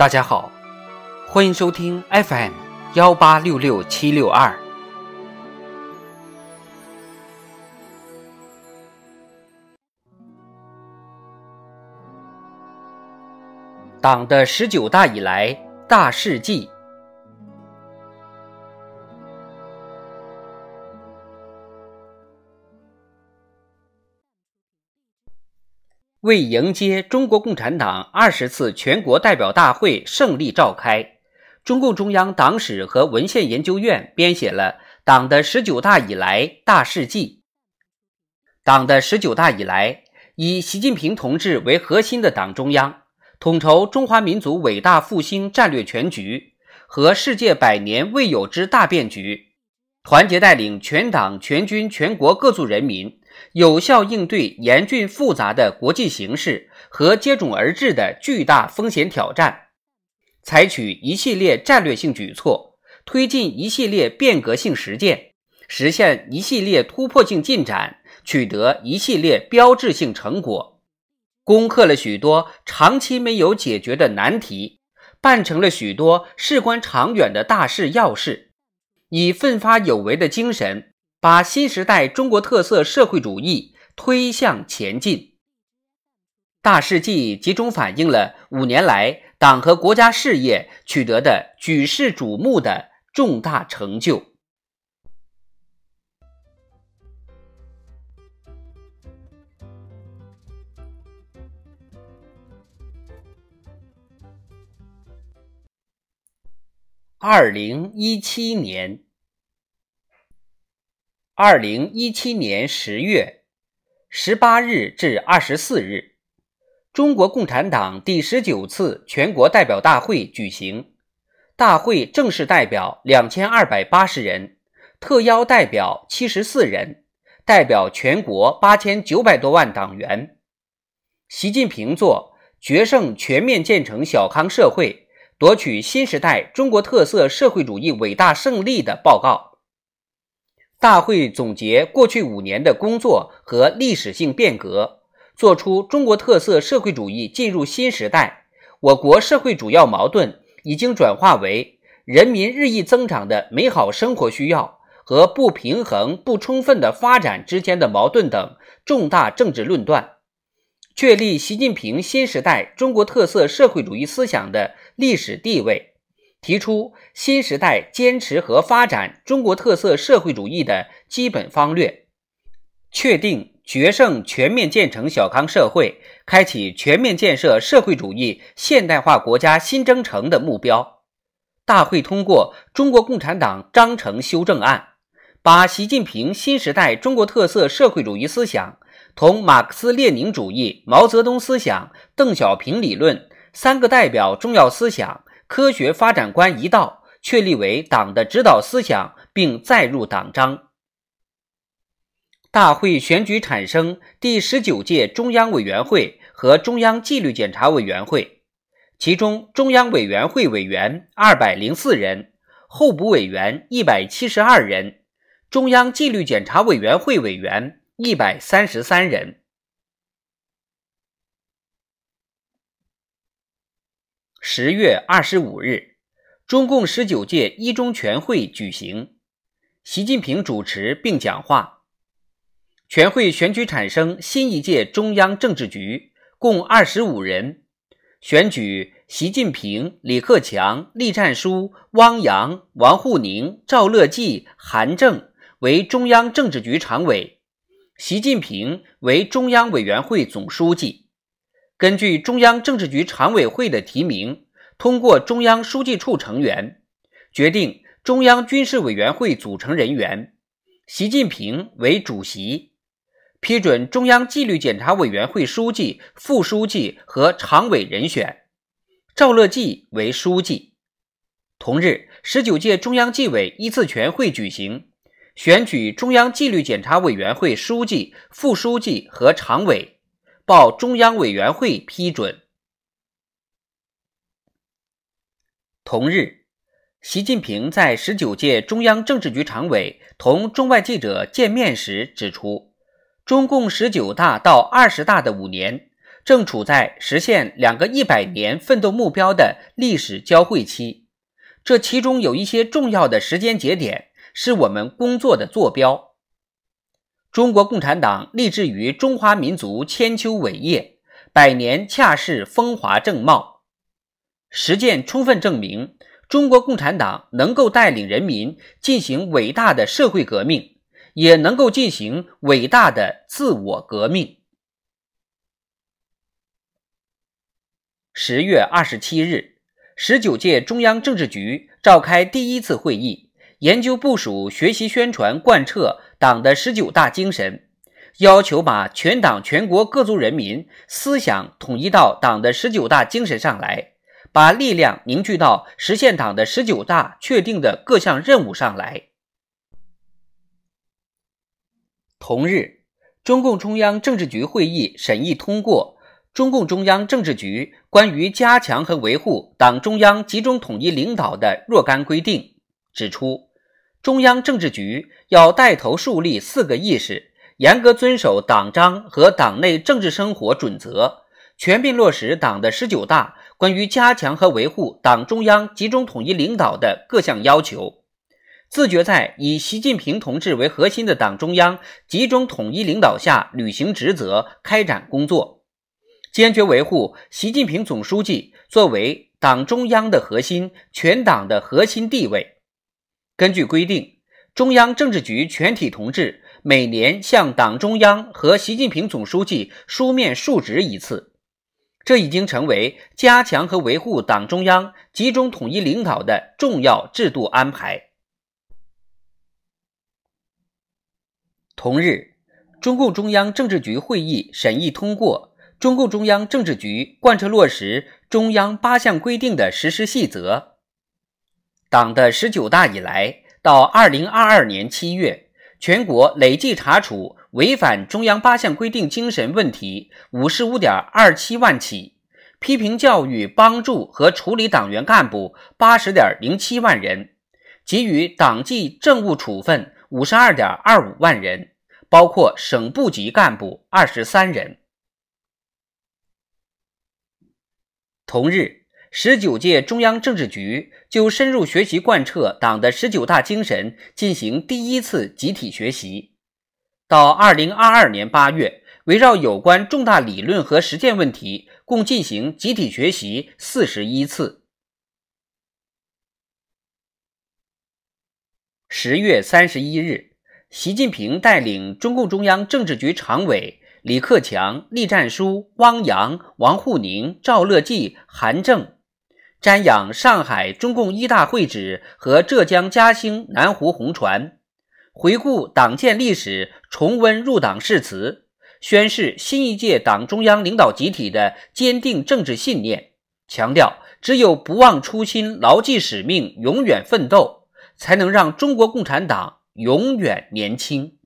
大家好，欢迎收听 FM 幺八六六七六二。党的十九大以来大事记。为迎接中国共产党二十次全国代表大会胜利召开，中共中央党史和文献研究院编写了《党的十九大以来大事记》。党的十九大以来，以习近平同志为核心的党中央，统筹中华民族伟大复兴战略全局和世界百年未有之大变局，团结带领全党全军全国各族人民。有效应对严峻复杂的国际形势和接踵而至的巨大风险挑战，采取一系列战略性举措，推进一系列变革性实践，实现一系列突破性进展，取得一系列标志性成果，攻克了许多长期没有解决的难题，办成了许多事关长远的大事要事，以奋发有为的精神。把新时代中国特色社会主义推向前进。大事记集中反映了五年来党和国家事业取得的举世瞩目的重大成就。二零一七年。二零一七年十月十八日至二十四日，中国共产党第十九次全国代表大会举行。大会正式代表两千二百八十人，特邀代表七十四人，代表全国八千九百多万党员。习近平作《决胜全面建成小康社会，夺取新时代中国特色社会主义伟大胜利》的报告。大会总结过去五年的工作和历史性变革，作出中国特色社会主义进入新时代，我国社会主要矛盾已经转化为人民日益增长的美好生活需要和不平衡不充分的发展之间的矛盾等重大政治论断，确立习近平新时代中国特色社会主义思想的历史地位。提出新时代坚持和发展中国特色社会主义的基本方略，确定决胜全面建成小康社会、开启全面建设社会主义现代化国家新征程的目标。大会通过《中国共产党章程修正案》，把习近平新时代中国特色社会主义思想同马克思列宁主义、毛泽东思想、邓小平理论三个代表重要思想。科学发展观一道确立为党的指导思想，并载入党章。大会选举产生第十九届中央委员会和中央纪律检查委员会，其中中央委员会委员二百零四人，候补委员一百七十二人，中央纪律检查委员会委员一百三十三人。十月二十五日，中共十九届一中全会举行，习近平主持并讲话。全会选举产生新一届中央政治局，共二十五人，选举习近平、李克强、栗战书、汪洋、王沪宁、赵乐际、韩正为中央政治局常委，习近平为中央委员会总书记。根据中央政治局常委会的提名，通过中央书记处成员，决定中央军事委员会组成人员，习近平为主席，批准中央纪律检查委员会书记、副书记和常委人选，赵乐际为书记。同日，十九届中央纪委一次全会举行，选举中央纪律检查委员会书记、副书记和常委。报中央委员会批准。同日，习近平在十九届中央政治局常委同中外记者见面时指出，中共十九大到二十大的五年，正处在实现两个一百年奋斗目标的历史交汇期。这其中有一些重要的时间节点是我们工作的坐标。中国共产党立志于中华民族千秋伟业，百年恰是风华正茂。实践充分证明，中国共产党能够带领人民进行伟大的社会革命，也能够进行伟大的自我革命。十月二十七日。十九届中央政治局召开第一次会议，研究部署、学习、宣传、贯彻党的十九大精神，要求把全党全国各族人民思想统一到党的十九大精神上来，把力量凝聚到实现党的十九大确定的各项任务上来。同日，中共中央政治局会议审议通过。中共中央政治局关于加强和维护党中央集中统一领导的若干规定指出，中央政治局要带头树立四个意识，严格遵守党章和党内政治生活准则，全面落实党的十九大关于加强和维护党中央集中统一领导的各项要求，自觉在以习近平同志为核心的党中央集中统一领导下履行职责、开展工作。坚决维护习近平总书记作为党中央的核心、全党的核心地位。根据规定，中央政治局全体同志每年向党中央和习近平总书记书面述职一次，这已经成为加强和维护党中央集中统一领导的重要制度安排。同日，中共中央政治局会议审议通过。中共中央政治局贯彻落实中央八项规定的实施细则。党的十九大以来，到二零二二年七月，全国累计查处违反中央八项规定精神问题五十五点二七万起，批评教育、帮助和处理党员干部八十点零七万人，给予党纪政务处分五十二点二五万人，包括省部级干部二十三人。同日，十九届中央政治局就深入学习贯彻党的十九大精神进行第一次集体学习。到二零二二年八月，围绕有关重大理论和实践问题，共进行集体学习四十一次。十月三十一日，习近平带领中共中央政治局常委。李克强、栗战书、汪洋、王沪宁、赵乐际、韩正瞻仰上海中共一大会址和浙江嘉兴南湖红船，回顾党建历史，重温入党誓词，宣示新一届党中央领导集体的坚定政治信念，强调只有不忘初心、牢记使命、永远奋斗，才能让中国共产党永远年轻。